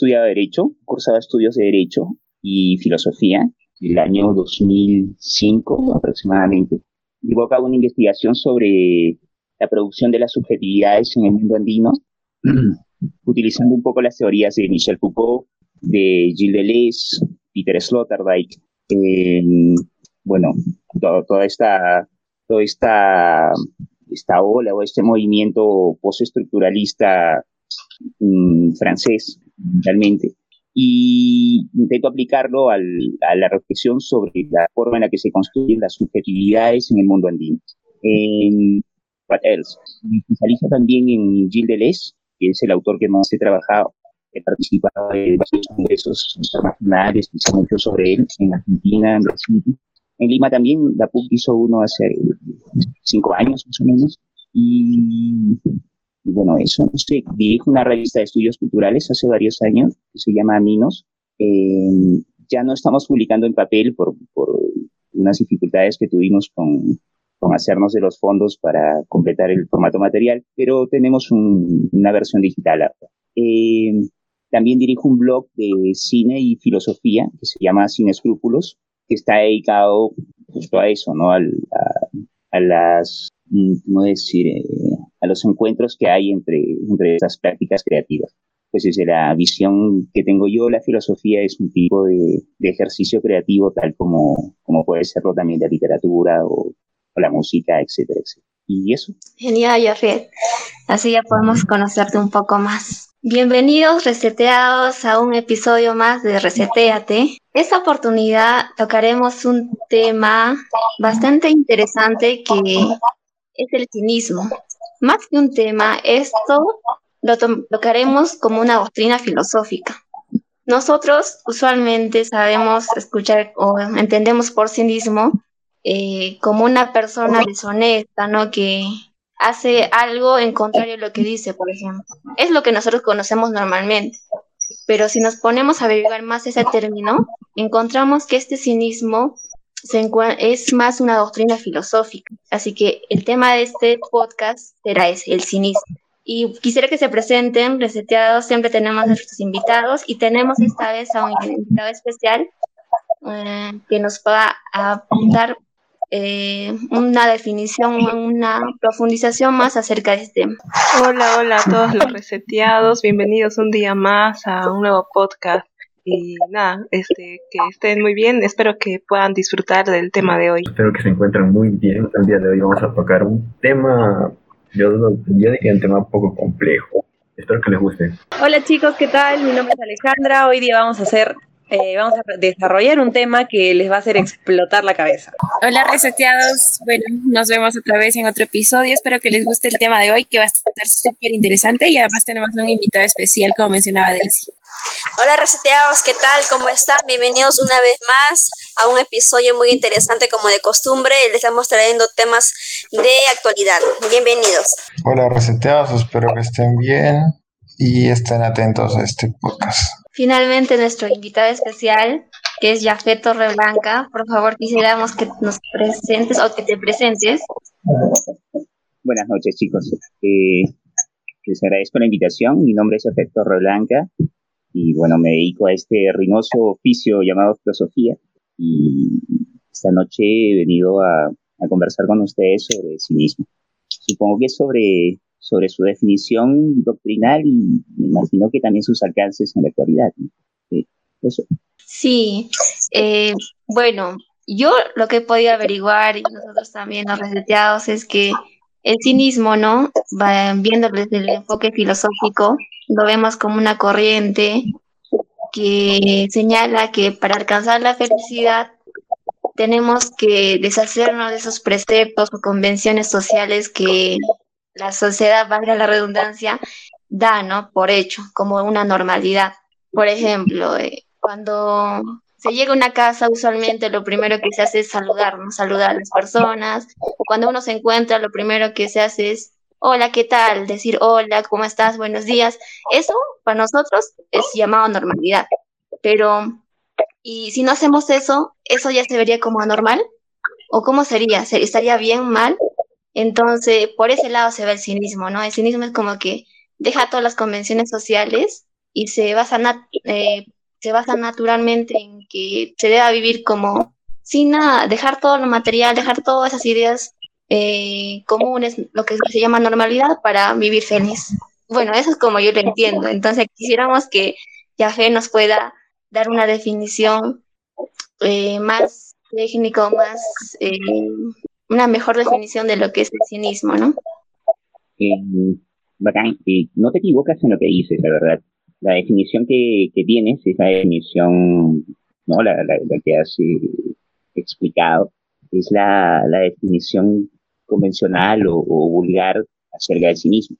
estudiado Derecho, cursaba estudios de Derecho y Filosofía el año 2005 aproximadamente. Llevó a cabo una investigación sobre la producción de las subjetividades en el mundo andino, utilizando un poco las teorías de Michel Foucault, de Gilles Deleuze, Peter Sloterdijk, eh, bueno, toda esta, toda esta, esta ola o este movimiento postestructuralista mm, francés realmente. Y intento aplicarlo al, a la reflexión sobre la forma en la que se construyen las subjetividades en el mundo andino. En What Else? Me especializo también en Gilles Deleuze, que es el autor que más he trabajado. He participado en varios congresos internacionales, hice mucho sobre él en Argentina, en Brasil. En Lima también, la PUC hizo uno hace cinco años más o menos. Y bueno, eso, no sé, dirijo una revista de estudios culturales hace varios años que se llama Aminos. Eh, ya no estamos publicando en papel por, por unas dificultades que tuvimos con, con, hacernos de los fondos para completar el formato material, pero tenemos un, una versión digital. Eh, también dirijo un blog de cine y filosofía que se llama Sin Escrúpulos, que está dedicado justo a eso, ¿no? A, a, las, mm, ¿cómo decir? Eh, a los encuentros que hay entre, entre esas prácticas creativas. Pues desde la visión que tengo yo, la filosofía es un tipo de, ejercicio creativo tal como, como puede serlo también la literatura o, la música, etcétera, etcétera. Y eso. Genial, Jafet. Así ya podemos conocerte un poco más. Bienvenidos reseteados a un episodio más de Reseteate. Esta oportunidad tocaremos un tema bastante interesante que es el cinismo. Más que un tema, esto lo tocaremos como una doctrina filosófica. Nosotros usualmente sabemos escuchar o entendemos por cinismo eh, como una persona deshonesta, ¿no? Que hace algo en contrario a lo que dice, por ejemplo. Es lo que nosotros conocemos normalmente. Pero si nos ponemos a averiguar más ese término, encontramos que este cinismo es más una doctrina filosófica. Así que el tema de este podcast será ese, el cinismo. Y quisiera que se presenten, reseteados, siempre tenemos a nuestros invitados y tenemos esta vez a un invitado especial eh, que nos va a apuntar eh, una definición, una profundización más acerca de este tema. Hola, hola a todos los reseteados, bienvenidos un día más a un nuevo podcast y nada, este, que estén muy bien. Espero que puedan disfrutar del tema de hoy. Espero que se encuentren muy bien. El día de hoy vamos a tocar un tema, yo, yo diría un tema un poco complejo. Espero que les guste. Hola chicos, ¿qué tal? Mi nombre es Alejandra. Hoy día vamos a hacer eh, vamos a desarrollar un tema que les va a hacer explotar la cabeza. Hola reseteados, bueno, nos vemos otra vez en otro episodio, espero que les guste el tema de hoy que va a estar súper interesante y además tenemos un invitado especial como mencionaba Delcy. Hola reseteados, ¿qué tal? ¿Cómo están? Bienvenidos una vez más a un episodio muy interesante como de costumbre. Les estamos trayendo temas de actualidad. Bienvenidos. Hola reseteados, espero que estén bien y estén atentos a este podcast. Finalmente, nuestro invitado especial, que es Jafet Torreblanca, por favor quisiéramos que nos presentes o que te presentes. Buenas noches, chicos. Eh, les agradezco la invitación. Mi nombre es Jafet Torreblanca y bueno, me dedico a este rinoso oficio llamado filosofía. Y esta noche he venido a, a conversar con ustedes sobre sí mismo. Supongo que sobre sobre su definición doctrinal y me imagino que también sus alcances en la actualidad. Eso. Sí, eh, bueno, yo lo que he podido averiguar y nosotros también los reseteados es que el cinismo, ¿no? Va, viéndolo desde el enfoque filosófico, lo vemos como una corriente que señala que para alcanzar la felicidad tenemos que deshacernos de esos preceptos o convenciones sociales que la sociedad, valga la redundancia, da, ¿no? Por hecho, como una normalidad. Por ejemplo, eh, cuando se llega a una casa, usualmente lo primero que se hace es saludar, ¿no? Saludar a las personas. Cuando uno se encuentra, lo primero que se hace es, hola, ¿qué tal? Decir, hola, ¿cómo estás? Buenos días. Eso para nosotros es llamado normalidad. Pero, ¿y si no hacemos eso, eso ya se vería como anormal? ¿O cómo sería? ¿Estaría bien, mal? Entonces, por ese lado se ve el cinismo, ¿no? El cinismo es como que deja todas las convenciones sociales y se basa eh, se basa naturalmente en que se deba vivir como sin nada, dejar todo lo material, dejar todas esas ideas eh, comunes, lo que se llama normalidad, para vivir feliz. Bueno, eso es como yo lo entiendo. Entonces quisiéramos que Jafé nos pueda dar una definición eh, más técnica, más, eh, una mejor definición de lo que es el cinismo, ¿no? bacán, no te equivocas en lo que dices, la verdad la definición que, que, tienes es la definición, ¿no? La, la, que has eh, explicado, es la, la definición convencional o, vulgar acerca del cinismo.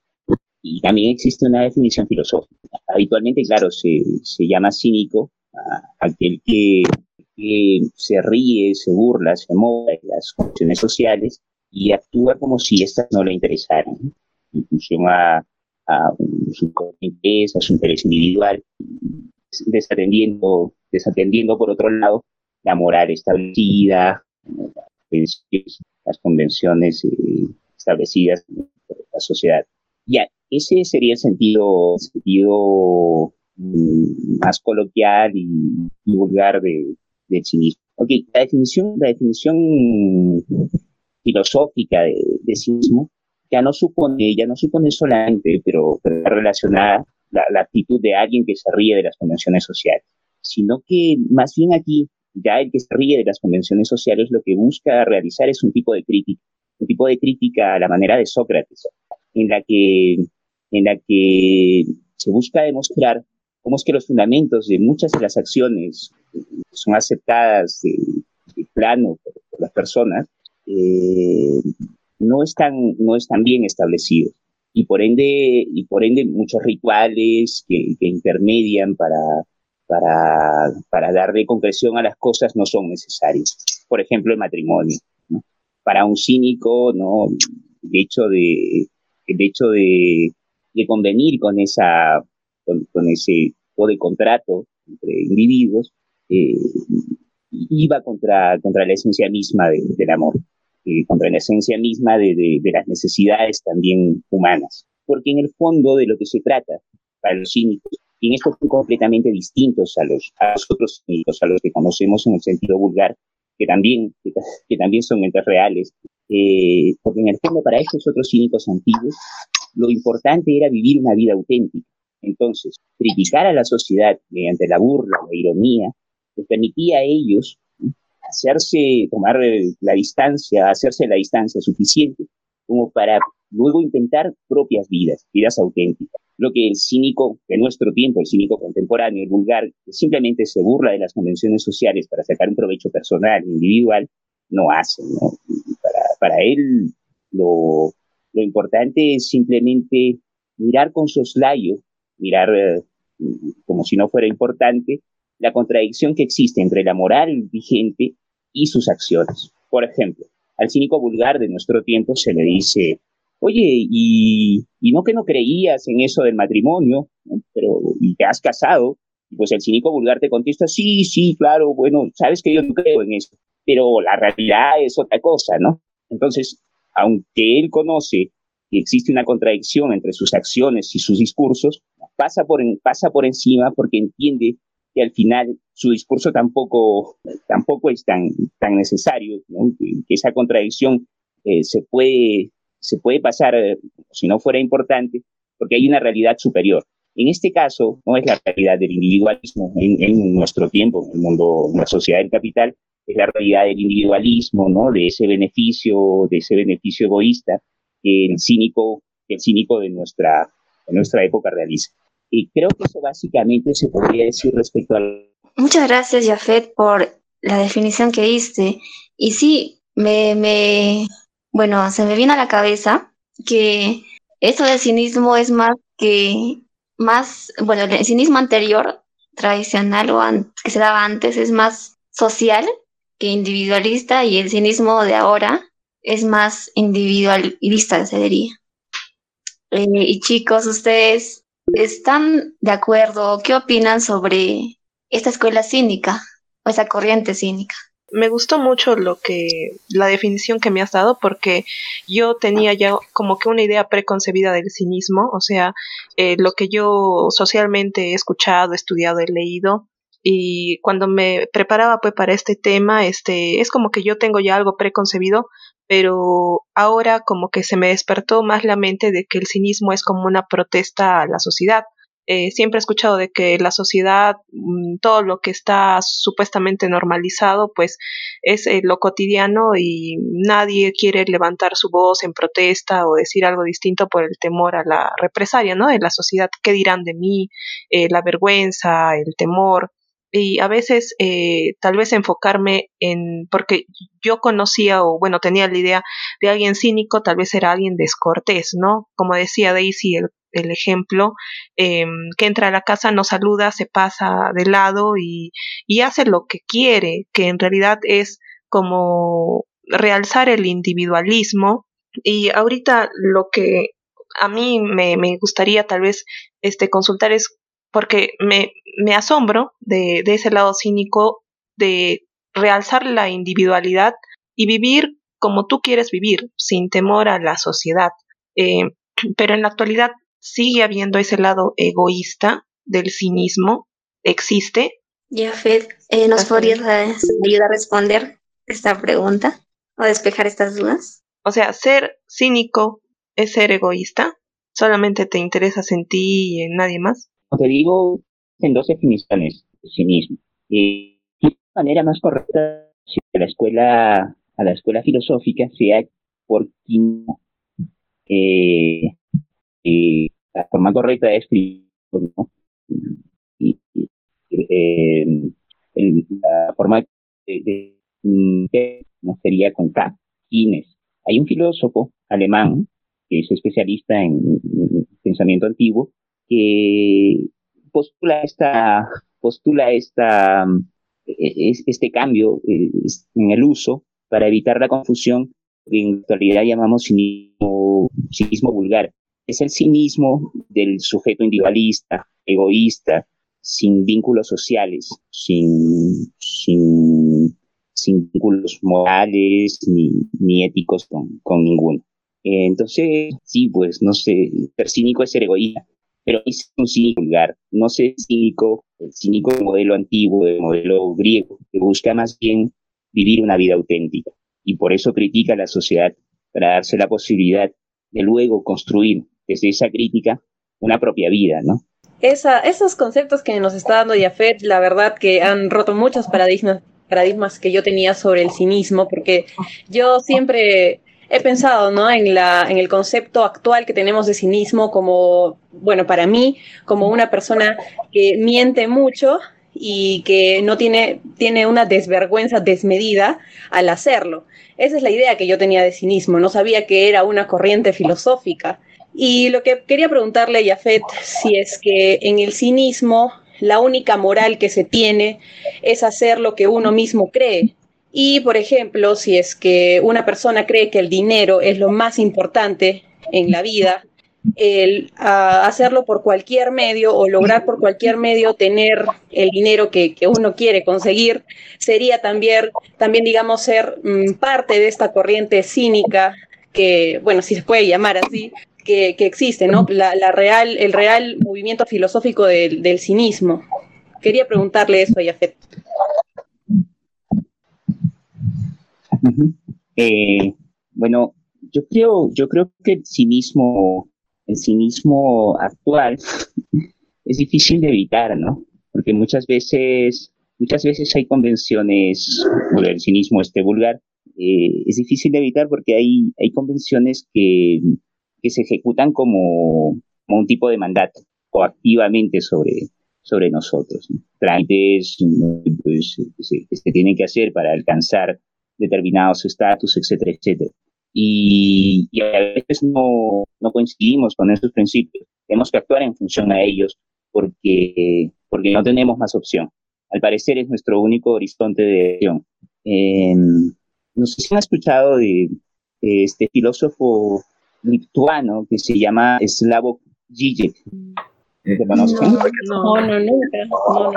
Y también existe una definición filosófica. Habitualmente, claro, se, se llama cínico a aquel que, se ríe, se burla, se moja de las funciones sociales y actúa como si éstas no le interesaran, en función a, a su interés, a su interés individual, desatendiendo, desatendiendo por otro lado la moral establecida, las convenciones eh, establecidas por la sociedad. Ya, ese sería el sentido, sentido mm, más coloquial y, vulgar de, del cinismo. Ok, la definición, la definición filosófica de, de cinismo ya no supone, ya no supone solamente, pero, relacionada la, la, actitud de alguien que se ríe de las convenciones sociales, sino que más bien aquí ya el que se ríe de las convenciones sociales lo que busca realizar es un tipo de crítica, un tipo de crítica a la manera de Sócrates, en la que, en la que se busca demostrar cómo es que los fundamentos de muchas de las acciones son aceptadas de, plano por, por, las personas, eh, no están, no están bien establecidos. Y por ende, y por ende muchos rituales que, intermedian para, para, para darle concreción a las cosas no son necesarios. Por ejemplo, el matrimonio. Para un cínico, ¿no? el hecho de, el hecho de, de convenir con, esa, con, ese tipo de contrato entre individuos eh, iba contra, contra la esencia misma del amor. Eh, contra la esencia misma de, las necesidades también humanas. Porque en el fondo de lo que se trata para los cínicos, y en esto son completamente distintos a los, a los otros cínicos, a los que conocemos en el sentido vulgar, que también, que, también son mentes reales, eh, porque en el fondo para estos otros cínicos antiguos, lo importante era vivir una vida auténtica. Entonces, criticar a la sociedad mediante la burla, la ironía, les permitía a ellos hacerse, tomar la distancia, hacerse la distancia suficiente como para luego intentar propias vidas, vidas auténticas. Lo que el cínico de nuestro tiempo, el cínico contemporáneo, el vulgar, que simplemente se burla de las convenciones sociales para sacar un provecho personal, individual, no hace. Para, para él lo, lo importante es simplemente mirar con soslayo, mirar eh, como si no fuera importante, la contradicción que existe entre la moral vigente y sus acciones. Por ejemplo, al cínico vulgar de nuestro tiempo se le dice, oye, y, y no que no creías en eso del matrimonio, pero y te has casado, y pues el cínico vulgar te contesta, sí, sí, claro, bueno, sabes que yo no creo en eso, pero la realidad es otra cosa, ¿no? Entonces, aunque él conoce que existe una contradicción entre sus acciones y sus discursos, pasa por, pasa por encima porque entiende que al final su discurso tampoco, tampoco es tan, tan necesario, que, esa contradicción eh, se, puede, se puede pasar, eh, si no fuera importante, porque hay una realidad superior. En este caso, no es la realidad del individualismo en, en nuestro tiempo, en el mundo, en la sociedad del capital, es la realidad del individualismo, ¿no? De ese beneficio, de ese beneficio egoísta que el cínico, el cínico de nuestra, de nuestra época realiza. Y creo que eso básicamente se podría decir respecto al... Muchas gracias, Jafet, por la definición que diste. Y sí, me, me, bueno, se me vino a la cabeza que eso del cinismo es más que, más, bueno, el cinismo anterior tradicional o que se daba antes es más social que individualista y el cinismo de ahora es más individualista, se diría. Eh, y chicos, ustedes están de acuerdo, ¿qué opinan sobre esta escuela cínica o esa corriente cínica? me gustó mucho lo que la definición que me has dado porque yo tenía ya como que una idea preconcebida del cinismo, o sea, eh, lo que yo socialmente he escuchado, estudiado, he leído y cuando me preparaba pues para este tema, este es como que yo tengo ya algo preconcebido, pero ahora como que se me despertó más la mente de que el cinismo es como una protesta a la sociedad eh, siempre he escuchado de que la sociedad, mm, todo lo que está supuestamente normalizado, pues es eh, lo cotidiano y nadie quiere levantar su voz en protesta o decir algo distinto por el temor a la represalia, ¿no? De la sociedad, ¿qué dirán de mí? Eh, la vergüenza, el temor y a veces eh, tal vez enfocarme en, porque yo conocía o bueno, tenía la idea de alguien cínico, tal vez era alguien descortés, ¿no? Como decía Daisy, el, el ejemplo, eh, que entra a la casa, no saluda, se pasa de lado y, y hace lo que quiere, que en realidad es como realzar el individualismo. Y ahorita lo que a mí me, me gustaría tal vez este, consultar es porque me, me asombro de, de, ese lado cínico de realzar la individualidad y vivir como tú quieres vivir, sin temor a la sociedad. Eh, pero en la actualidad sigue habiendo ese lado egoísta del cinismo, existe. Jafet, eh, ¿nos podrías ayudar a responder esta pregunta o despejar estas dudas? O sea, ser cínico es ser egoísta, solamente te interesas en ti y en nadie más. Te digo, en dos definiciones de cinismo. Y de manera más correcta, a la escuela, a la escuela filosófica sea por eh, eh, la forma correcta de escribir, ¿no? y, eh, la forma de, no sería con K, Kines. Hay un filósofo alemán que es especialista en pensamiento antiguo que postula esta, postula esta, e, este cambio eh, en el uso para evitar la confusión que en actualidad llamamos cinismo, cinismo vulgar. Es el cinismo del sujeto individualista, egoísta, sin vínculos sociales, sin, sin, sin vínculos morales ni, ni éticos con, con ninguno. Entonces, sí, pues no sé, ser cínico es ser egoísta, pero es un cínico vulgar, no sé cínico, el cínico del modelo antiguo, del modelo griego, que busca más bien vivir una vida auténtica y por eso critica a la sociedad para darse la posibilidad de luego construir desde esa crítica una propia vida, ¿no? Esos conceptos que nos está dando Jafet, la verdad que han roto muchos paradigmas, paradigmas que yo tenía sobre el cinismo, porque yo siempre he pensado ¿no? en, la, en el concepto actual que tenemos de cinismo como, bueno, para mí, como una persona que miente mucho y que no tiene, tiene una desvergüenza desmedida al hacerlo. Esa es la idea que yo tenía de cinismo, no sabía que era una corriente filosófica. Y lo que quería preguntarle a Jafet, si es que en el cinismo la única moral que se tiene es hacer lo que uno mismo cree, y, por ejemplo, si es que una persona cree que el dinero es lo más importante en la vida, el hacerlo por cualquier medio o lograr por cualquier medio tener el dinero que, uno quiere conseguir, sería también, también digamos, ser mm, parte de esta corriente cínica que, bueno, si se puede llamar así, que, existe, ¿no? La, real, el real movimiento filosófico del, del cinismo. Quería preguntarle eso a Yafet. Eh, bueno, yo creo, yo creo que el cinismo, el cinismo actual es difícil de evitar, ¿no? Porque muchas veces, muchas veces hay convenciones, el cinismo este vulgar, eh, es difícil de evitar porque hay, hay convenciones que, que se ejecutan como, como un tipo de mandato, coactivamente sobre, sobre nosotros. ¿no? Pues, que se tienen que hacer para alcanzar determinados estatus, etcétera, etcétera. Y, y, a veces no, no coincidimos con esos principios. Tenemos que actuar en función a ellos porque porque no tenemos más opción. Al parecer es nuestro único horizonte de acción. Em, no sé si han escuchado de, este filósofo lituano que se llama Slavoj Žižek. ¿Te conocen? No, no, no, no,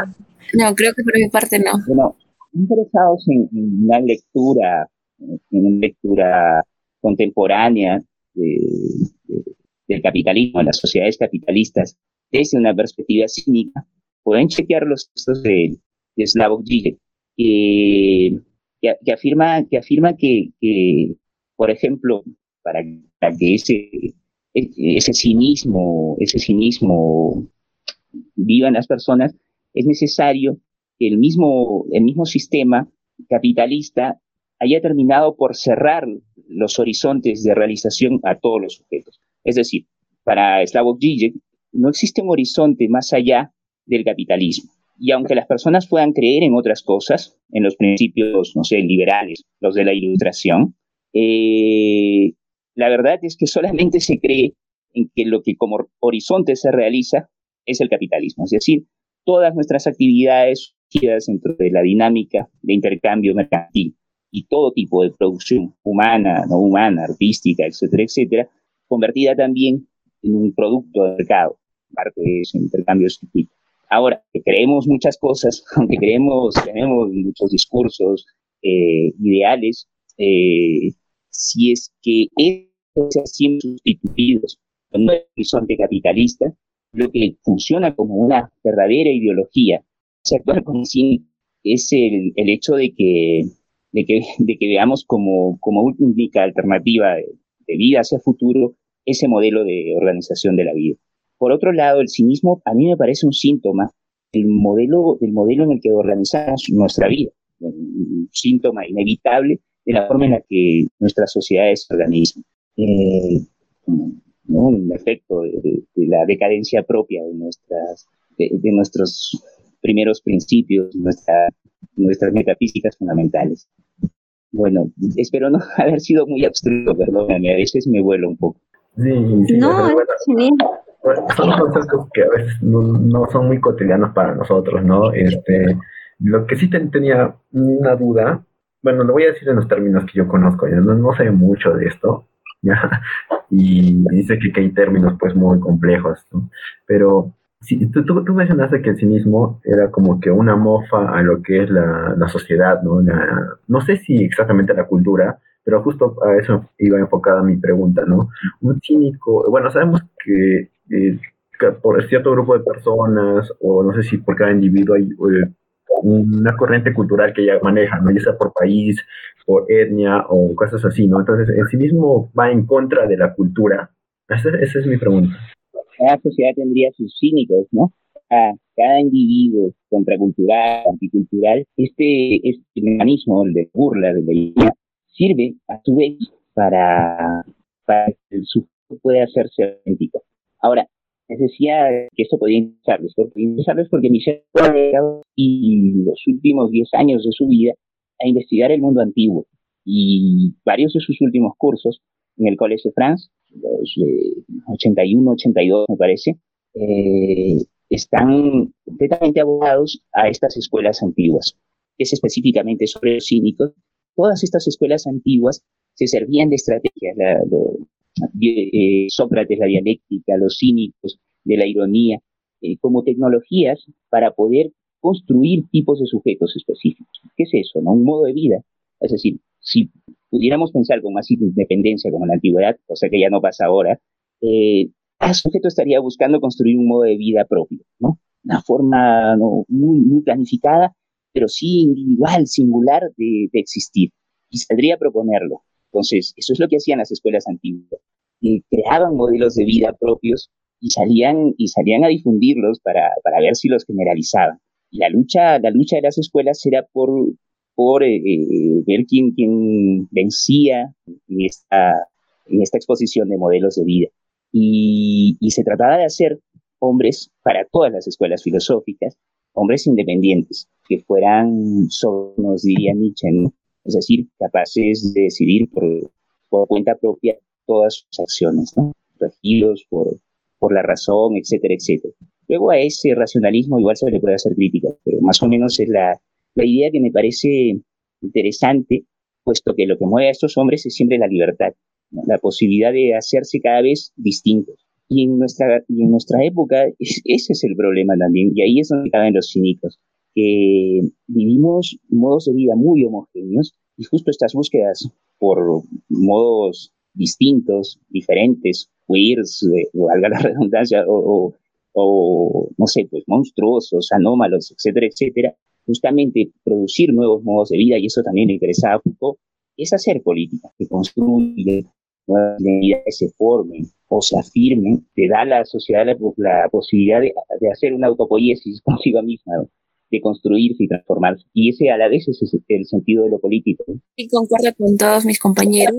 no. creo que por mi parte no. Bueno, interesados en, una lectura, en una lectura contemporánea del capitalismo, de las sociedades capitalistas, desde una perspectiva cínica, pueden chequear los textos de, de Slavoj Žižek, que, que, afirma, que, afirma que, por ejemplo, para, que ese, ese cinismo, ese cinismo viva en las personas, es necesario el mismo, el mismo sistema capitalista haya terminado por cerrar los horizontes de realización a todos los sujetos. Es decir, para Slavoj Žižek no existe un horizonte más allá del capitalismo. Y aunque las personas puedan creer en otras cosas, en los principios, no sé, liberales, los de la ilustración, eh, la verdad es que solamente se cree en que lo que como horizonte se realiza es el capitalismo. Es decir, todas nuestras actividades dentro de la dinámica de intercambio mercantil y todo tipo de producción humana, no humana, artística, etcétera, etcétera, convertida también en un producto de mercado, parte de ese intercambio circuito. Ahora, que creemos muchas cosas, aunque creemos, tenemos muchos discursos, eh, ideales, eh, si es que estos se siendo sustituidos por un horizonte capitalista, lo que funciona como una verdadera ideología, se actúa con es el, el hecho de que, de que, de que veamos como, como única alternativa de, de vida hacia el futuro ese modelo de organización de la vida. Por otro lado, el cinismo a mí me parece un síntoma del modelo, del modelo en el que organizamos nuestra vida, un síntoma inevitable de la forma en la que nuestra sociedad se organiza. Eh, Un efecto de, la decadencia propia de, nuestras, de, nuestros primeros principios, nuestra, nuestras metafísicas fundamentales. Bueno, espero no haber sido muy abstracto, perdóname, a veces me vuelo un poco. Sí, sí, no, son conceptos que a veces no, son muy cotidianos para nosotros, ¿no? Este, lo que sí tenía una duda, bueno, lo voy a decir en los términos que yo conozco, ya no, no sé mucho de esto, ¿ya? Y dice que, hay términos pues muy complejos, ¿no? Pero sí, tú, tú, mencionaste que el cinismo era como que una mofa a lo que es la, la sociedad, ¿no? no sé si exactamente la cultura, pero justo a eso iba enfocada mi pregunta, ¿no? Un cínico, bueno, sabemos que, eh, por cierto grupo de personas, o no sé si por cada individuo hay eh, una corriente cultural que ya maneja, ¿no? Ya sea por país, por etnia o cosas así, ¿no? Entonces, el cinismo va en contra de la cultura. Esa, es mi pregunta. Cada sociedad tendría sus cínicos, ¿no? A cada individuo contracultural, anticultural, este, este mecanismo, el de burla, de la sirve a su vez para, para que el sujeto pueda hacerse auténtico. Ahora, les decía que esto podía interesarles, interesarles porque Michel y los últimos 10 años de su vida a investigar el mundo antiguo y varios de sus últimos cursos en el Collège de France, los de 81, 82 me parece, eh, están completamente abogados a estas escuelas antiguas, es específicamente sobre los cínicos todas estas escuelas antiguas se servían de estrategias, eh, Sócrates, la dialéctica, los cínicos, de la ironía, eh, como tecnologías para poder construir tipos de sujetos específicos. ¿Qué es eso? No? Un modo de vida. Es decir, si pudiéramos pensar con más independencia como en la antigüedad, cosa que ya no pasa ahora, eh, cada sujeto estaría buscando construir un modo de vida propio, ¿no? Una forma muy, muy planificada pero sí individual, singular de, existir. Y saldría a proponerlo. Entonces, eso es lo que hacían las escuelas antiguas. creaban modelos de vida propios y salían, y salían a difundirlos para, para ver si los generalizaban. Y la lucha, la lucha de las escuelas era por, por eh, eh, ver quién, quién vencía en esta, en esta exposición de modelos de vida. Y, y se trataba de hacer hombres para todas las escuelas filosóficas, hombres independientes, que fueran, nos diría Nietzsche, es decir, capaces de decidir por, por cuenta propia todas sus acciones, ¿no? regidos por, por la razón, etcétera, etcétera. Luego a ese racionalismo igual se le puede hacer crítica, pero más o menos es la, la idea que me parece interesante, puesto que lo que mueve a estos hombres es siempre la libertad, la posibilidad de hacerse cada vez distintos. Y en nuestra, y en nuestra época ese es el problema también, y ahí es donde caben los cínicos, que vivimos modos de vida muy homogéneos y justo estas búsquedas por modos distintos, diferentes, queers, eh, valga la redundancia, o, o, no sé, pues monstruosos, anómalos, etcétera, etcétera, justamente producir nuevos modos de vida, y eso también le interesaba a Foucault, es hacer política, que construye nuevas identidades, se formen o se afirmen, te da a la sociedad la, posibilidad de, hacer una autopoiesis consigo misma, de construirse y transformarse. Y ese a la vez es el sentido de lo político. Y concuerdo con todos mis compañeros.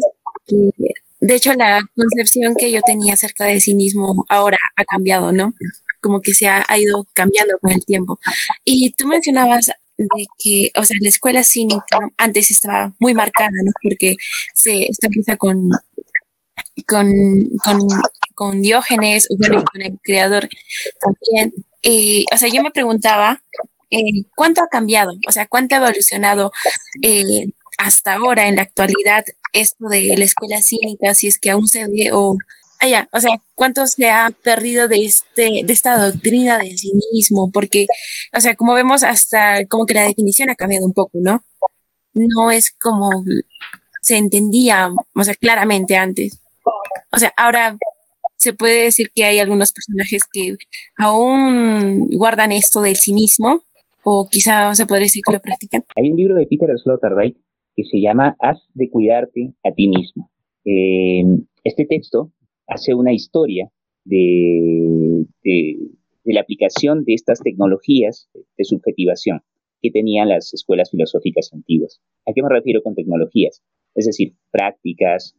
de hecho, la concepción que yo tenía acerca del cinismo ahora ha cambiado, ¿no? Como que se ha, ido cambiando con el tiempo. Y tú mencionabas de que, o sea, la escuela cínica antes estaba muy marcada, ¿no? Porque se empieza con, con, con, con Diógenes, con el creador también. Y, o sea, yo me preguntaba eh, ¿cuánto ha cambiado? O sea, ¿cuánto ha evolucionado eh, hasta ahora, en la actualidad, esto de la escuela cínica, si es que aún se ve o... allá, o sea, ¿cuánto se ha perdido de, este, de esta doctrina del cinismo? Porque, o sea, como vemos, hasta como que la definición ha cambiado un poco, ¿no? No es como se entendía, o sea, claramente antes. O sea, ahora se puede decir que hay algunos personajes que aún guardan esto del cinismo, o quizá se podría decir que lo practican. Hay un libro de Peter Sloterdijk que se llama Haz de cuidarte a ti mismo. Eh, este texto hace una historia de, de, la aplicación de estas tecnologías de subjetivación que tenían las escuelas filosóficas antiguas. ¿A qué me refiero con tecnologías? Es decir, prácticas,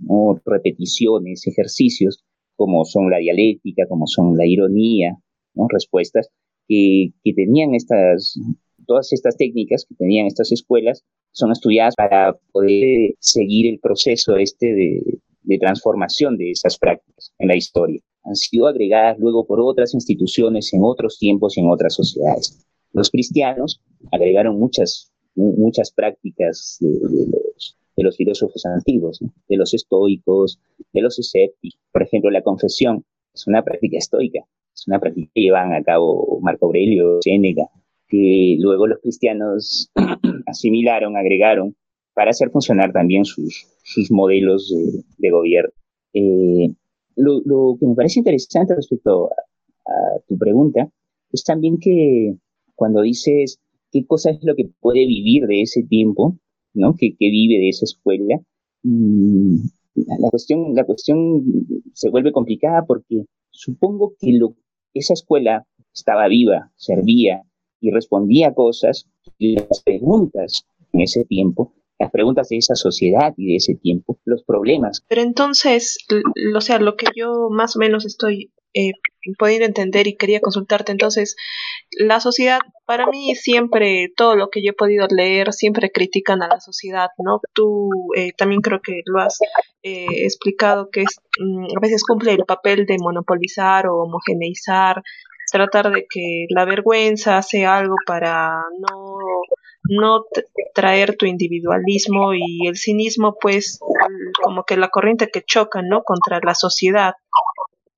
repeticiones, ejercicios, como son la dialéctica, como son la ironía, ¿no? respuestas que, tenían estas, todas estas técnicas que tenían estas escuelas son estudiadas para poder seguir el proceso este de, transformación de esas prácticas en la historia. Han sido agregadas luego por otras instituciones en otros tiempos y en otras sociedades. Los cristianos agregaron muchas, muchas prácticas de, los, de los, filósofos antiguos, de los estoicos, de los escépticos. Por ejemplo, la confesión es una práctica estoica es una práctica que llevan a cabo Marco Aurelio, Séneca, que luego los cristianos asimilaron, agregaron, para hacer funcionar también sus, sus modelos de, gobierno. Eh, lo, que me parece interesante respecto a, tu pregunta es también que cuando dices qué cosa es lo que puede vivir de ese tiempo, ¿no? que, que vive de esa escuela, mm, la, cuestión, la cuestión se vuelve complicada porque supongo que lo esa escuela estaba viva, servía y respondía cosas y las preguntas en ese tiempo, las preguntas de esa sociedad y de ese tiempo, los problemas. Pero entonces, o sea, lo que yo más o menos estoy eh, entender y quería consultarte, entonces, la sociedad, para mí siempre, todo lo que yo he podido leer, siempre critican a la sociedad, ¿no? Tú eh, también creo que lo has eh, explicado, que es, mm, a veces cumple el papel de monopolizar o homogeneizar, tratar de que la vergüenza sea algo para no no traer tu individualismo y el cinismo pues como que la corriente que choca no contra la sociedad.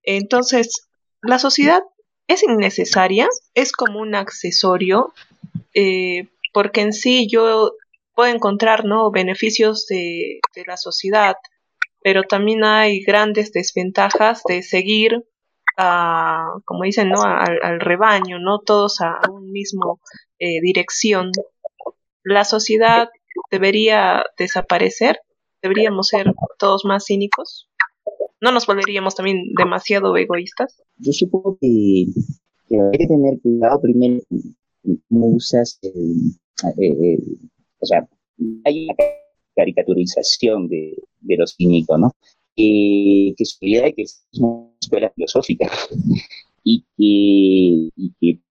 Entonces la sociedad es innecesaria es como un accesorio eh, porque en sí yo puedo encontrar no beneficios de, la sociedad pero también hay grandes desventajas de seguir a, como dicen, ¿no? Al, rebaño, no todos a un mismo eh, dirección la sociedad debería desaparecer, deberíamos ser todos más cínicos, no nos volveríamos también demasiado egoístas. Yo supongo que, hay que tener cuidado primero cómo usas, o sea, hay una caricaturización de, de lo cínico, ¿no? que es la idea de que es una escuela filosófica y que, y que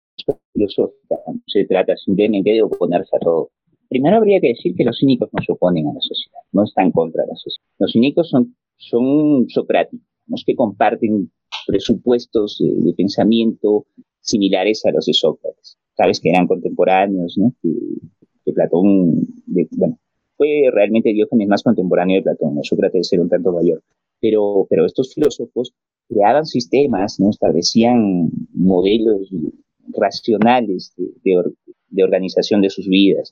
filosófica se trata simplemente de oponerse a todo, Primero habría que decir que los cínicos no se oponen a la sociedad, no están contra la sociedad. Los cínicos son, son socráticos, los que comparten presupuestos de, pensamiento similares a los de Sócrates. Sabes que eran contemporáneos, ¿no? Que, Platón, bueno, fue realmente Diógenes más contemporáneo de Platón. Sócrates era un tanto mayor. Pero, pero estos filósofos creaban sistemas, establecían modelos racionales de, organización de sus vidas.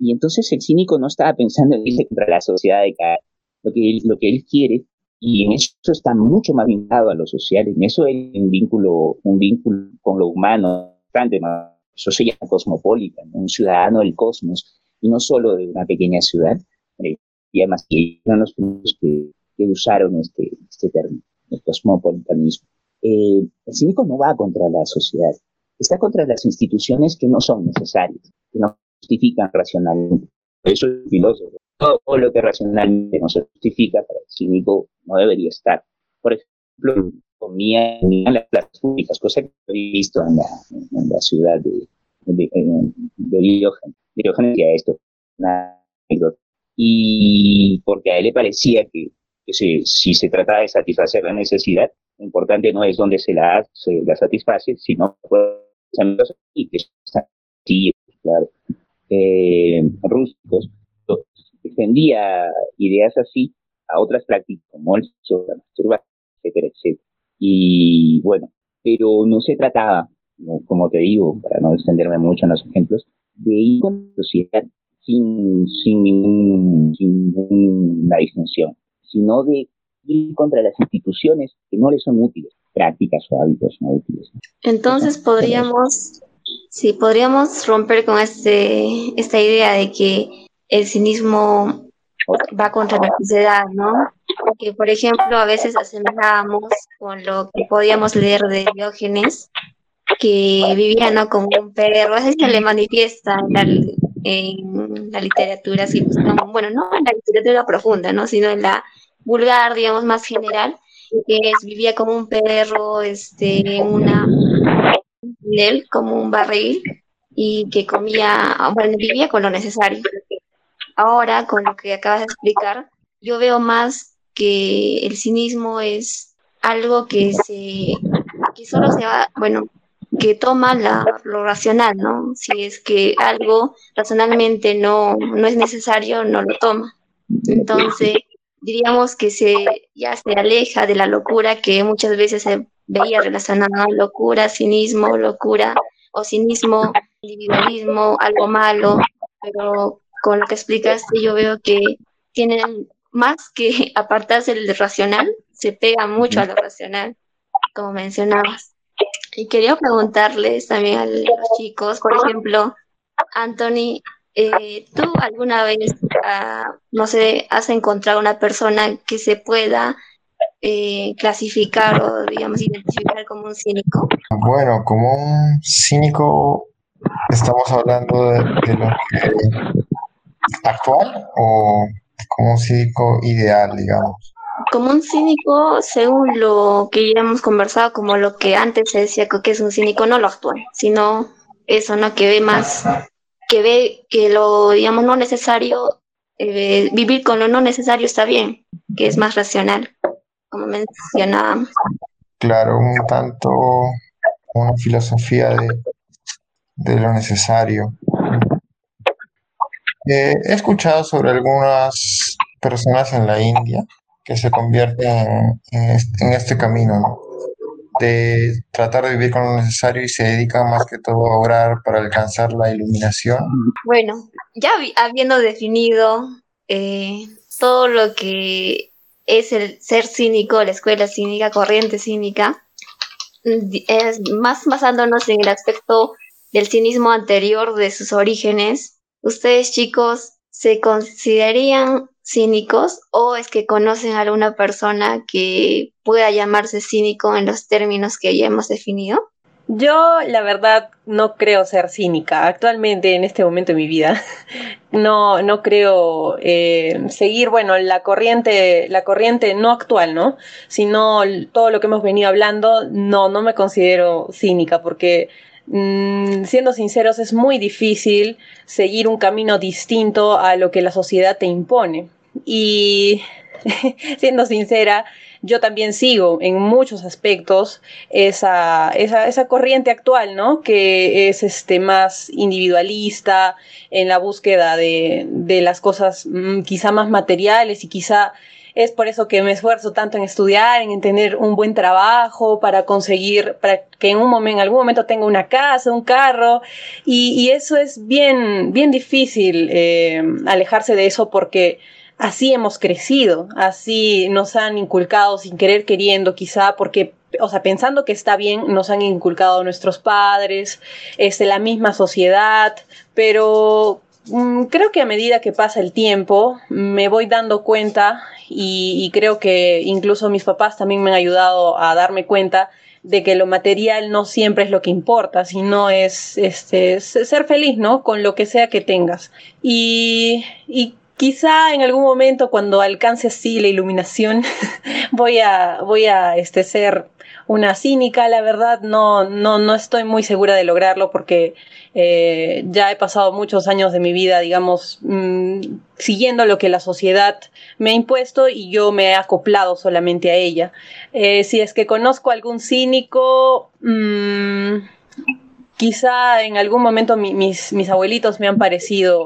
Y entonces el cínico no estaba pensando en irse contra la sociedad de cada lo que, él, lo que él quiere, y en eso está mucho más vinculado a lo social, en eso hay un vínculo, un vínculo con lo humano bastante más, eso se llama cosmopolita, un ciudadano del cosmos, y no solo de una pequeña ciudad, eh, y además que eran los que, que usaron este, este término, el cosmopolitanismo. Eh, el cínico no va contra la sociedad, está contra las instituciones que no son necesarias, que no justifican racionalmente. Eso es filósofo. Todo lo que racionalmente no se justifica para el cínico no debería estar. Por ejemplo, comía, las plazas públicas, cosa que he visto en la, en la ciudad de, de, de Diógenes. Diógenes decía esto, Y porque a él le parecía que, que si, si, se trataba de satisfacer la necesidad, lo importante no es dónde se la, se la satisface, sino y que están claro, eh, rústicos, defendía ideas así a otras prácticas como el la masturbación, etcétera, etcétera. Y bueno, pero no se trataba, como te digo, para no extenderme mucho en los ejemplos, de ir con la sociedad sin, sin, ningún, sin ninguna distinción, sino de ir contra las instituciones que no le son útiles, prácticas o hábitos no útiles. Entonces podríamos, sí, podríamos romper con este, esta idea de que el cinismo va contra la sociedad, ¿no? Que, por ejemplo, a veces asemejábamos con lo que podíamos leer de Diógenes, que vivía, ¿no? Como un perro, así se le manifiesta en la, literatura, buscamos, bueno, no en la literatura profunda, ¿no? Sino en la vulgar, digamos, más general, que es, vivía como un perro, este, en una, él, como un barril, y que comía, bueno, vivía con lo necesario ahora, con lo que acabas de explicar, yo veo más que el cinismo es algo que se, que solo se va, bueno, que toma la, lo racional, ¿no? Si es que algo racionalmente no, no es necesario, no lo toma. Entonces, diríamos que se, ya se aleja de la locura que muchas veces se veía relacionada, Locura, cinismo, locura, o cinismo, individualismo, algo malo, pero con lo que explicaste, yo veo que tienen más que apartarse del racional, se pega mucho a lo racional, como mencionabas. Y quería preguntarles también a los chicos, por ejemplo, Anthony, eh, ¿tú alguna vez, ah, no sé, has encontrado una persona que se pueda eh, clasificar o, digamos, identificar como un cínico? Bueno, como un cínico, estamos hablando de, de lo que actual o como un cínico ideal, digamos? Como un cínico, según lo que ya hemos conversado, como lo que antes se decía que es un cínico, no lo actual, sino eso, ¿no? Que ve más, que ve que lo, digamos, no necesario, eh, vivir con lo no necesario está bien, que es más racional, como mencionábamos. Claro, un tanto una filosofía de, de lo necesario. Eh, he escuchado sobre algunas personas en la India que se convierten en, este, camino, de tratar de vivir con lo necesario y se dedican más que todo a orar para alcanzar la iluminación. Bueno, ya habiendo definido eh, todo lo que es el ser cínico, la escuela cínica, corriente cínica, es más basándonos en el aspecto del cinismo anterior de sus orígenes, ¿Ustedes chicos se considerarían cínicos o es que conocen a alguna persona que pueda llamarse cínico en los términos que ya hemos definido? Yo, la verdad, no creo ser cínica. Actualmente, en este momento de mi vida, no, no creo eh, seguir, bueno, la corriente, la corriente no actual, ¿no? Sino todo lo que hemos venido hablando, no, no me considero cínica porque Mm, siendo sinceros, es muy difícil seguir un camino distinto a lo que la sociedad te impone. Y siendo sincera, yo también sigo en muchos aspectos esa, esa, esa, corriente actual, ¿no? Que es este, más individualista en la búsqueda de, de las cosas mm, quizá más materiales y quizá es por eso que me esfuerzo tanto en estudiar, en tener un buen trabajo, para conseguir, para que en un momento, en algún momento tenga una casa, un carro. Y, eso es bien, bien difícil eh, alejarse de eso porque así hemos crecido, así nos han inculcado sin querer queriendo, quizá porque o sea, pensando que está bien, nos han inculcado nuestros padres, este, la misma sociedad, pero mm, creo que a medida que pasa el tiempo me voy dando cuenta y, creo que incluso mis papás también me han ayudado a darme cuenta de que lo material no siempre es lo que importa, sino es este, ser feliz, ¿no? Con lo que sea que tengas. Y, y quizá en algún momento cuando alcance así la iluminación voy a, voy a este, ser una cínica, la verdad no, no, no estoy muy segura de lograrlo porque eh, ya he pasado muchos años de mi vida, digamos, mm, siguiendo lo que la sociedad me ha impuesto y yo me he acoplado solamente a ella. Eh, si es que conozco algún cínico, mmm, quizá en algún momento mis, mis, abuelitos me han parecido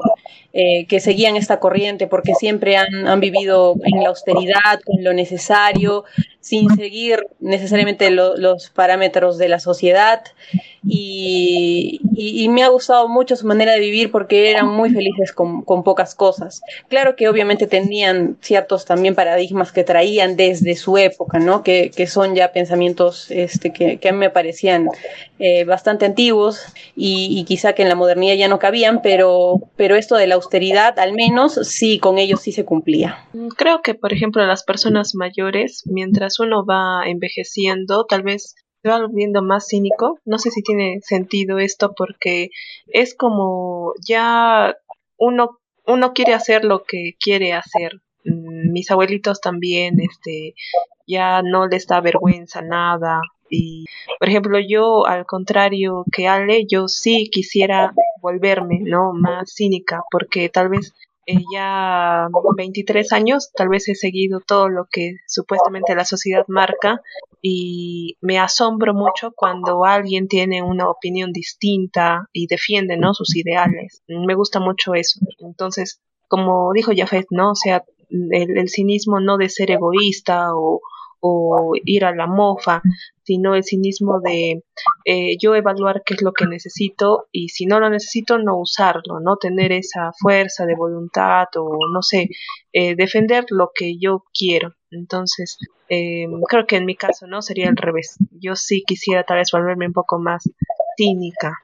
eh, que seguían esta corriente porque siempre han, han, vivido en la austeridad, con lo necesario, sin seguir necesariamente los parámetros de la sociedad. Y, y, me ha gustado mucho su manera de vivir porque eran muy felices con, con, pocas cosas. Claro que obviamente tenían ciertos también paradigmas que traían desde su época, ¿no? Que, que son ya pensamientos este, que, que a mí me parecían eh, bastante antiguos y, y, quizá que en la modernidad ya no cabían, pero, pero esto de la austeridad, al menos, sí, con ellos sí se cumplía. Creo que, por ejemplo, las personas mayores, mientras uno va envejeciendo, tal vez se va volviendo más cínico. No sé si tiene sentido esto porque es como ya uno, uno quiere hacer lo que quiere hacer. Mm, mis abuelitos también, este, ya no les da vergüenza nada. Y, por ejemplo, yo, al contrario que Ale, yo sí quisiera volverme, ¿no? Más cínica, porque tal vez eh, ya 23 años, tal vez he seguido todo lo que supuestamente la sociedad marca y me asombro mucho cuando alguien tiene una opinión distinta y defiende, ¿no? Sus ideales. Me gusta mucho eso. Entonces, como dijo Jafet, ¿no? O sea, el, el cinismo no de ser egoísta o, o ir a la mofa, sino el cinismo de eh, yo evaluar qué es lo que necesito y si no lo necesito, no usarlo, no tener esa fuerza de voluntad o no sé, eh, defender lo que yo quiero. Entonces, eh, creo que en mi caso no sería al revés. Yo sí quisiera tal vez volverme un poco más cínica.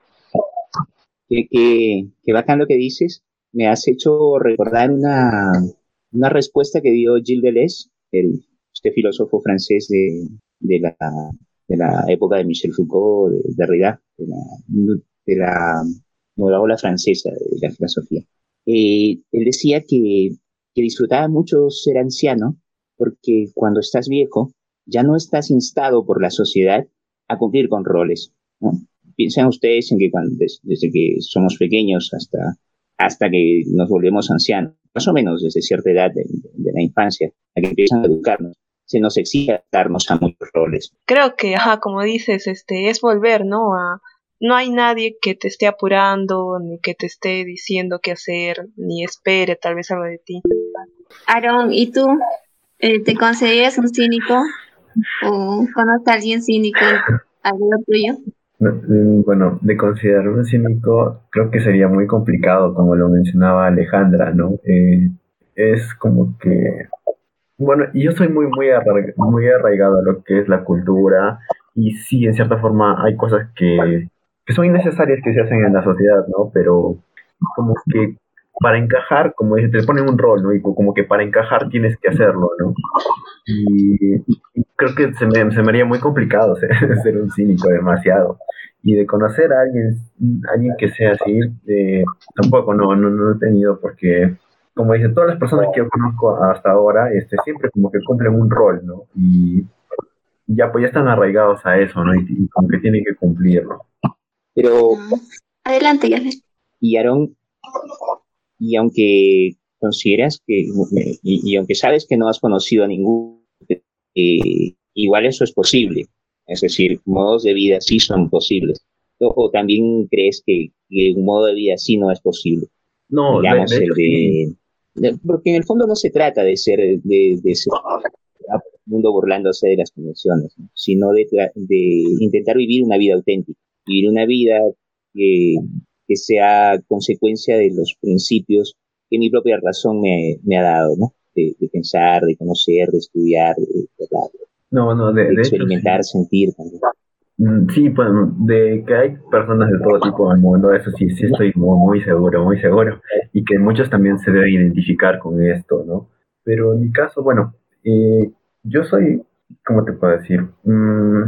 Qué, qué, qué bacán lo que dices. Me has hecho recordar una, una respuesta que dio Gilles Deleuze, el este filósofo francés de, de, la, de la época de Michel Foucault, de Derrida, de la, de la nueva ola francesa de la filosofía. Eh, él decía que, que disfrutaba mucho ser anciano porque cuando estás viejo ya no estás instado por la sociedad a cumplir con roles. ¿no? Piensen ustedes en que cuando, desde, que somos pequeños hasta, hasta que nos volvemos ancianos, más o menos desde cierta edad de, de la infancia, a que empiezan a educarnos, se nos exige darnos a muchos roles. Creo que, ajá, como dices, este, es volver, ¿no? A, no hay nadie que te esté apurando, ni que te esté diciendo qué hacer, ni espere tal vez algo de ti. Aaron, ¿y tú? Eh, ¿Te consideras un cínico? ¿O conoces a alguien cínico algo tuyo? Mm, bueno, de considerarme un cínico, creo que sería muy complicado, como lo mencionaba Alejandra, ¿no? Eh, es como que bueno, yo soy muy, muy, muy arraigado a lo que es la cultura y sí, en cierta forma hay cosas que, que son innecesarias que se hacen en la sociedad, ¿no? Pero como que para encajar, como dice, te ponen un rol, ¿no? Y como que para encajar tienes que hacerlo, ¿no? Y, creo que se me, se me, haría muy complicado ser, ser, un cínico demasiado. Y de conocer a alguien, alguien que sea así, eh, tampoco no, no, no he tenido porque como dicen, todas las personas que yo conozco hasta ahora, este, siempre como que cumplen un rol, ¿no? Y ya pues ya están arraigados a eso, ¿no? Y, como que tienen que cumplirlo. Pero... Adelante, ya Y Aaron, y aunque consideras que, y, aunque sabes que no has conocido a ningún, eh, igual eso es posible. Es decir, modos de vida sí son posibles. O, también crees que, un modo de vida sí no es posible. No, Digamos, de, porque en el fondo no se trata de ser, de, de ser mundo burlándose de las convenciones, sino de, de, intentar vivir una vida auténtica, vivir una vida que, que, sea consecuencia de los principios que mi propia razón me, me ha dado, ¿no? De, pensar, de conocer, de estudiar, de, no, no, de, experimentar, sentir también. Mm, sí, pues de que hay personas de todo tipo en el mundo, eso sí, sí estoy muy, seguro, muy seguro, y que muchos también se deben identificar con esto, ¿no? Pero en mi caso, bueno, eh, yo soy, ¿cómo te puedo decir? Mm,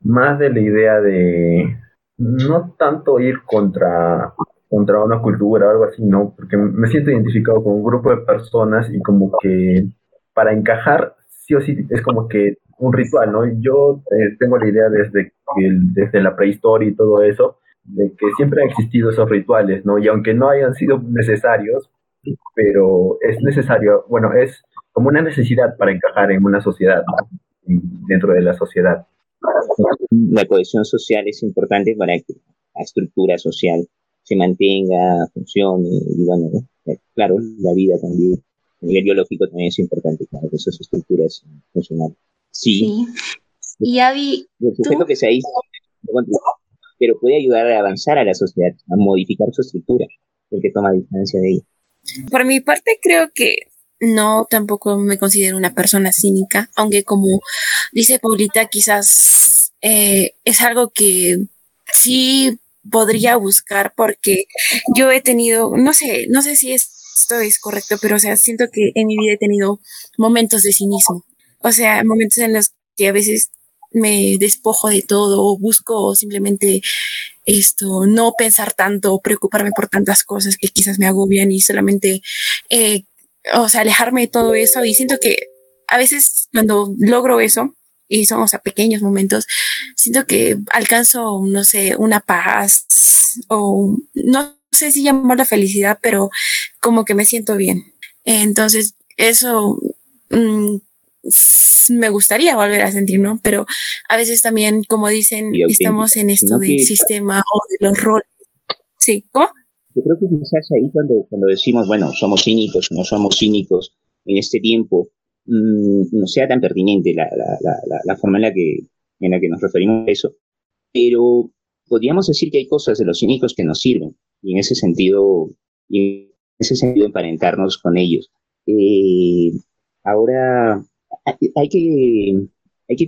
más de la idea de no tanto ir contra, contra una cultura o algo así, ¿no? Porque me siento identificado con un grupo de personas y como que para encajar, sí o sí, es como que un ritual, ¿no? Yo eh, tengo la idea desde, desde la prehistoria y todo eso, de que siempre han existido esos rituales, ¿no? Y aunque no hayan sido necesarios, pero es necesario, bueno, es como una necesidad para encajar en una sociedad, dentro de la sociedad. La cohesión social es importante para que la estructura social se mantenga, funcione, y bueno, eh, claro, la vida también, a nivel biológico también es importante, claro, que esas estructuras funcionan. Sí. Y Avi, el sujeto que se ahí, pero puede ayudar a avanzar a la sociedad, a modificar su estructura, el que toma distancia de ella. Por mi parte, creo que no, tampoco me considero una persona cínica, aunque como dice Paulita, quizás eh, es algo que sí podría buscar porque yo he tenido, no sé, no sé si esto es correcto, pero o sea, siento que en mi vida he tenido momentos de cinismo. O sea, momentos en los que a veces me despojo de todo o busco simplemente esto, no pensar tanto, preocuparme por tantas cosas que quizás me agobian y solamente eh, o sea, alejarme de todo eso y siento que a veces cuando logro eso, y son, o sea, pequeños momentos, siento que alcanzo, no sé, una paz o no sé si llamarla felicidad, pero como que me siento bien. Entonces, eso mm, me gustaría volver a sentir, ¿no? Pero a veces también, como dicen, estamos en esto del sistema o de los roles. Sí, ¿cómo? Yo creo que quizás ahí cuando, cuando decimos, bueno, somos cínicos, no somos cínicos en este tiempo, mmm, no sea tan pertinente la, la, la, la, forma en la, que, en la que nos referimos a eso. Pero podríamos decir que hay cosas de los cínicos que nos sirven, y en ese sentido, y en ese sentido emparentarnos con ellos. Eh, ahora, hay que, hay que,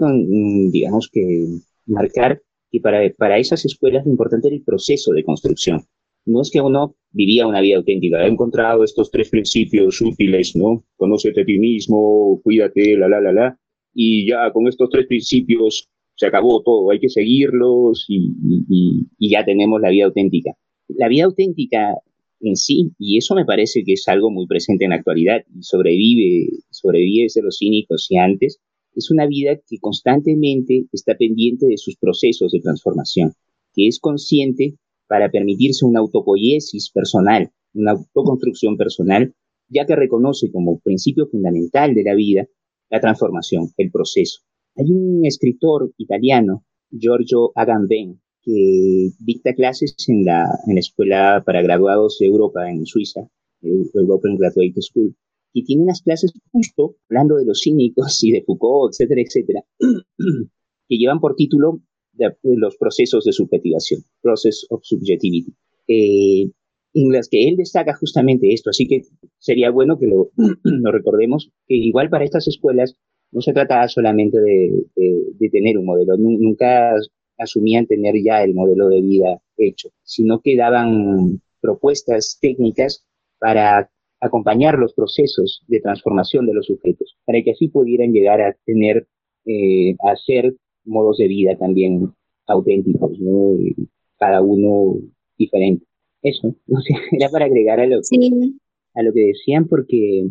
digamos que, marcar que para, para esas escuelas lo importante era el proceso de construcción no es que uno vivía una vida auténtica, ha encontrado estos tres principios útiles, ¿no? Conócete a ti mismo, cuídate, la, la, la, la, y ya con estos tres principios se acabó todo, hay que seguirlos y, y, ya tenemos la vida auténtica. La vida auténtica en sí, y eso me parece que es algo muy presente en la actualidad y sobrevive, sobrevive desde los cínicos y antes, es una vida que constantemente está pendiente de sus procesos de transformación, que es consciente para permitirse una autopoiesis personal, una autoconstrucción personal, ya que reconoce como principio fundamental de la vida la transformación, el proceso. Hay un escritor italiano, Giorgio Agamben, que dicta clases en la, en la Escuela para Graduados de Europa en Suiza, European Graduate School, y tiene unas clases justo hablando de los cínicos y de Foucault, etcétera, etcétera, que llevan por título de, los procesos de subjetivación, process of subjectivity, eh, en las que él destaca justamente esto. Así que sería bueno que lo, recordemos, que igual para estas escuelas no se trataba solamente de, de, tener un modelo, nunca asumían tener ya el modelo de vida hecho, sino que daban propuestas técnicas para acompañar los procesos de transformación de los sujetos, para que así pudieran llegar a tener, eh, a ser modos de vida también auténticos, ¿no? cada uno diferente. Eso, era para agregar a lo, que, a lo que decían, porque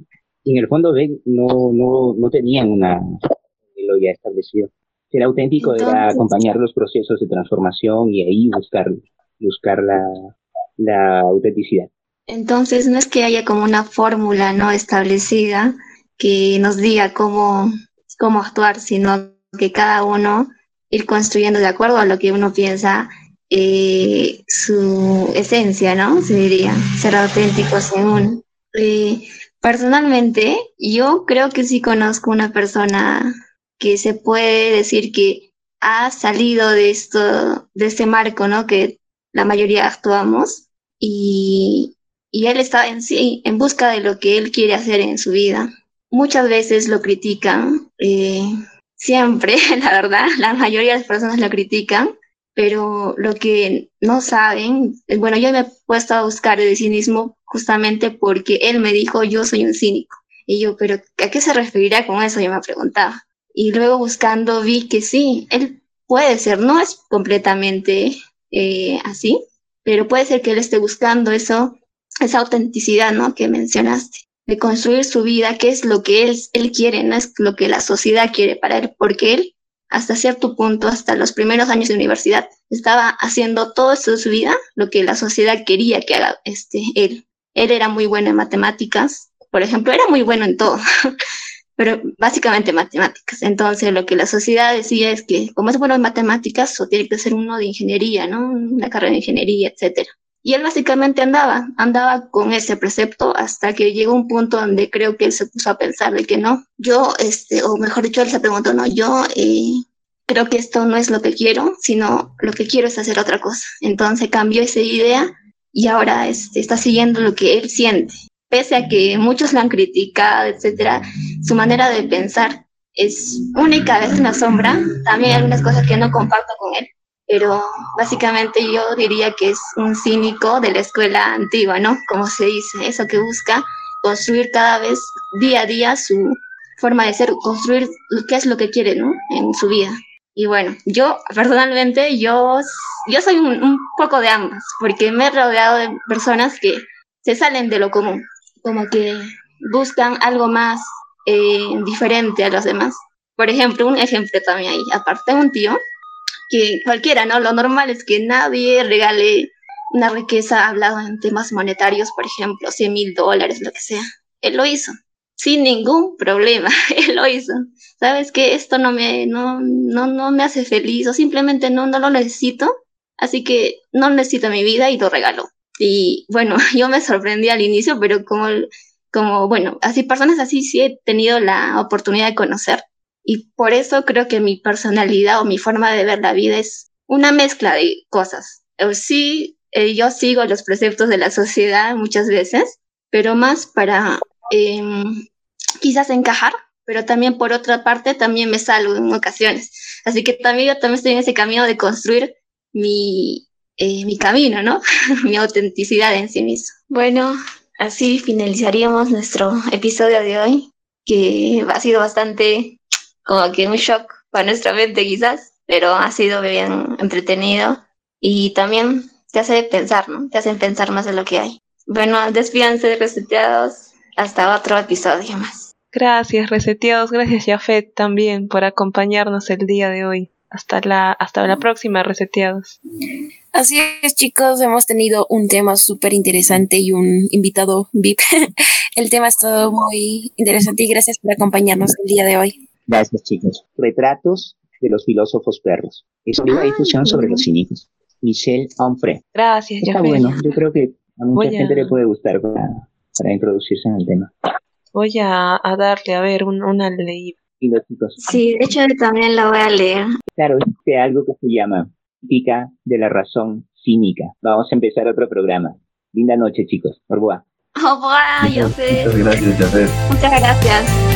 en el fondo no, no, no tenían una lo ya establecido. Ser auténtico era acompañar los procesos de transformación y ahí buscar, buscar la, la autenticidad. Entonces no es que haya como una fórmula no establecida que nos diga cómo, cómo actuar, sino que cada uno ir construyendo de acuerdo a lo que uno piensa eh, su esencia, ¿no? Se diría, ser auténtico según. Eh, personalmente, yo creo que sí conozco una persona que se puede decir que ha salido de esto, de este marco, ¿no? Que la mayoría actuamos y, y él está en sí, en busca de lo que él quiere hacer en su vida. Muchas veces lo critican, eh, siempre, la verdad, la mayoría de las personas lo critican, pero lo que no saben, eh, bueno, yo me he puesto a buscar el cinismo justamente porque él me dijo, yo soy un cínico. Y yo, pero ¿a qué se referirá con eso? Yo me preguntaba. Y luego buscando vi que sí, él puede ser, no es completamente eh, así, pero puede ser que él esté buscando eso, esa autenticidad, ¿no? Que mencionaste, de construir su vida, que es lo que él, él quiere, no es lo que la sociedad quiere para él, porque él, hasta cierto punto, hasta los primeros años de universidad, estaba haciendo todo eso de su vida, lo que la sociedad quería que haga este, él. Él era muy bueno en matemáticas, por ejemplo, era muy bueno en todo, pero básicamente matemáticas. Entonces, lo que la sociedad decía es que, como es bueno en matemáticas, o tiene que ser uno de ingeniería, ¿no? Una carrera de ingeniería, etcétera. Y él básicamente andaba, andaba con ese precepto hasta que llegó un punto donde creo que él se puso a pensar de que no, yo, este, o mejor dicho, él se preguntó, no, yo eh, creo que esto no es lo que quiero, sino lo que quiero es hacer otra cosa. Entonces cambió esa idea y ahora este, está siguiendo lo que él siente. Pese a que muchos lo han criticado, etcétera, su manera de pensar es única, a veces me asombra. También hay algunas cosas que no comparto con él, pero básicamente yo diría que es un cínico de la escuela antigua, ¿no? Como se dice, eso que busca construir cada vez día a día su forma de ser, construir qué es lo que quiere, ¿no? En su vida. Y bueno, yo personalmente, yo, yo soy un, poco de ambas, porque me he rodeado de personas que se salen de lo común, como que buscan algo más eh, diferente a los demás. Por ejemplo, un ejemplo también ahí, aparte un tío que cualquiera, ¿no? Lo normal es que nadie regale una riqueza hablado en temas monetarios, por ejemplo, 100 mil dólares, lo que sea. Él lo hizo, sin ningún problema, él lo hizo. ¿Sabes que Esto no me, no, no, no me hace feliz o simplemente no, no lo necesito, así que no necesito mi vida y lo regalo. Y bueno, yo me sorprendí al inicio, pero como, como, bueno, así personas así sí he tenido la oportunidad de conocer y por eso creo que mi personalidad o mi forma de ver la vida es una mezcla de cosas. Sí, eh, yo sigo los preceptos de la sociedad muchas veces, pero más para em, quizás encajar, pero también por otra parte también me salgo en ocasiones. Así que también yo también estoy en ese camino de construir mi, eh, mi camino, ¿no? mi autenticidad en sí mismo. Bueno, así finalizaríamos nuestro episodio de hoy, que ha sido bastante como que un shock para nuestra mente quizás, pero ha sido bien entretenido y también te hace pensar, ¿no? Te hacen pensar más de lo que hay. Bueno, despídanse reseteados. Hasta otro episodio más. Gracias, reseteados. Gracias, Jafet, también por acompañarnos el día de hoy. Hasta la, hasta la próxima, reseteados. Así es, chicos, hemos tenido un tema súper interesante y un invitado VIP. el tema ha estado muy interesante y gracias por acompañarnos el día de hoy. Gracias, chicos. Retratos de los filósofos perros. Es una ah, difusión sobre los cínicos. Michelle Onfray. Gracias, Está bueno, yo creo que a mucha gente le puede gustar para, para, introducirse en el tema. Voy a, a darle, a ver, un, una leída. Sí, de hecho también la voy a leer. Claro, es algo que se llama Pica de la razón cínica. Vamos a empezar otro programa. Linda noche, chicos. Au revoir. Au revoir, Muchas gracias, Muchas gracias.